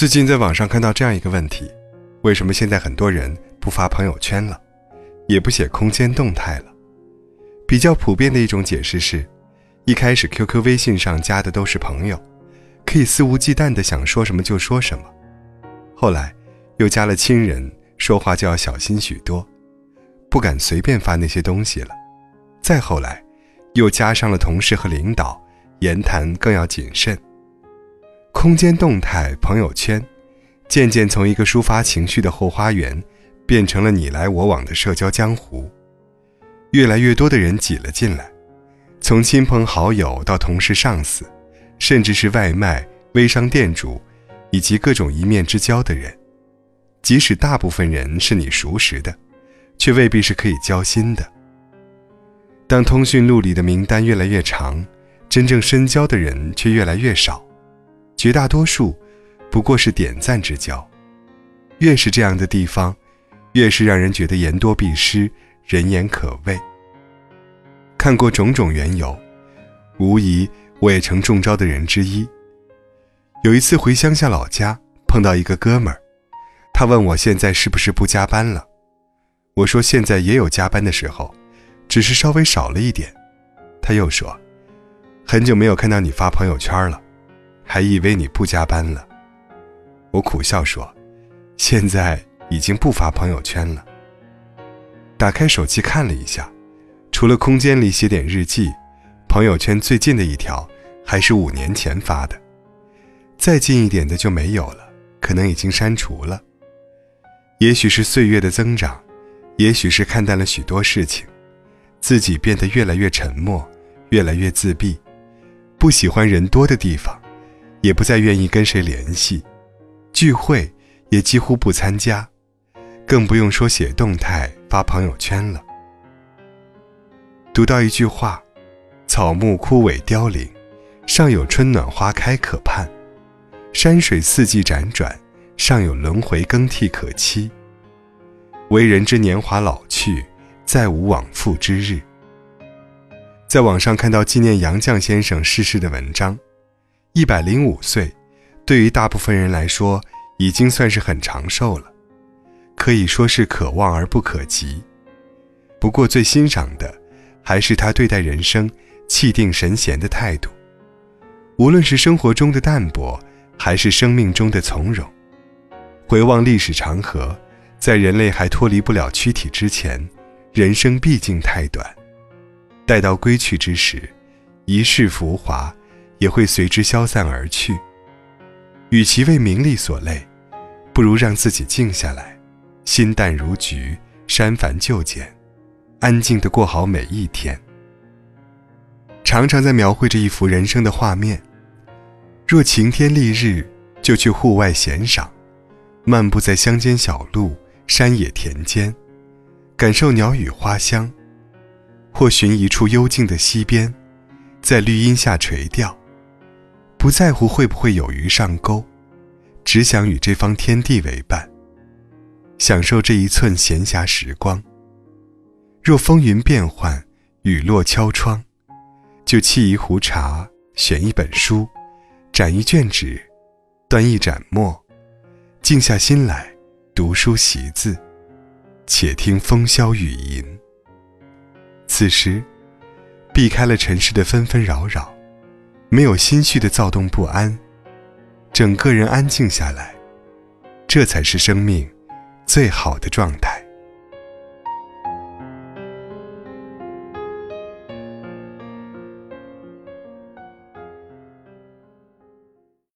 最近在网上看到这样一个问题：为什么现在很多人不发朋友圈了，也不写空间动态了？比较普遍的一种解释是，一开始 QQ、微信上加的都是朋友，可以肆无忌惮的想说什么就说什么；后来又加了亲人，说话就要小心许多，不敢随便发那些东西了；再后来，又加上了同事和领导，言谈更要谨慎。空间动态朋友圈，渐渐从一个抒发情绪的后花园，变成了你来我往的社交江湖。越来越多的人挤了进来，从亲朋好友到同事、上司，甚至是外卖、微商店主，以及各种一面之交的人。即使大部分人是你熟识的，却未必是可以交心的。当通讯录里的名单越来越长，真正深交的人却越来越少。绝大多数，不过是点赞之交。越是这样的地方，越是让人觉得言多必失，人言可畏。看过种种缘由，无疑我也成中招的人之一。有一次回乡下老家，碰到一个哥们儿，他问我现在是不是不加班了。我说现在也有加班的时候，只是稍微少了一点。他又说，很久没有看到你发朋友圈了。还以为你不加班了，我苦笑说：“现在已经不发朋友圈了。”打开手机看了一下，除了空间里写点日记，朋友圈最近的一条还是五年前发的，再近一点的就没有了，可能已经删除了。也许是岁月的增长，也许是看淡了许多事情，自己变得越来越沉默，越来越自闭，不喜欢人多的地方。也不再愿意跟谁联系，聚会也几乎不参加，更不用说写动态发朋友圈了。读到一句话：“草木枯萎凋零，尚有春暖花开可盼；山水四季辗转，尚有轮回更替可期。为人之年华老去，再无往复之日。”在网上看到纪念杨绛先生逝世的文章。一百零五岁，对于大部分人来说，已经算是很长寿了，可以说是可望而不可及。不过最欣赏的，还是他对待人生气定神闲的态度。无论是生活中的淡泊，还是生命中的从容。回望历史长河，在人类还脱离不了躯体之前，人生毕竟太短。待到归去之时，一世浮华。也会随之消散而去。与其为名利所累，不如让自己静下来，心淡如菊，删繁就简，安静的过好每一天。常常在描绘着一幅人生的画面。若晴天丽日，就去户外闲赏，漫步在乡间小路、山野田间，感受鸟语花香；或寻一处幽静的溪边，在绿荫下垂钓。不在乎会不会有鱼上钩，只想与这方天地为伴，享受这一寸闲暇时光。若风云变幻，雨落敲窗，就沏一壶茶，选一本书，展一卷纸，端一盏墨，静下心来读书习字，且听风萧雨吟。此时，避开了尘世的纷纷扰扰。没有心绪的躁动不安，整个人安静下来，这才是生命最好的状态。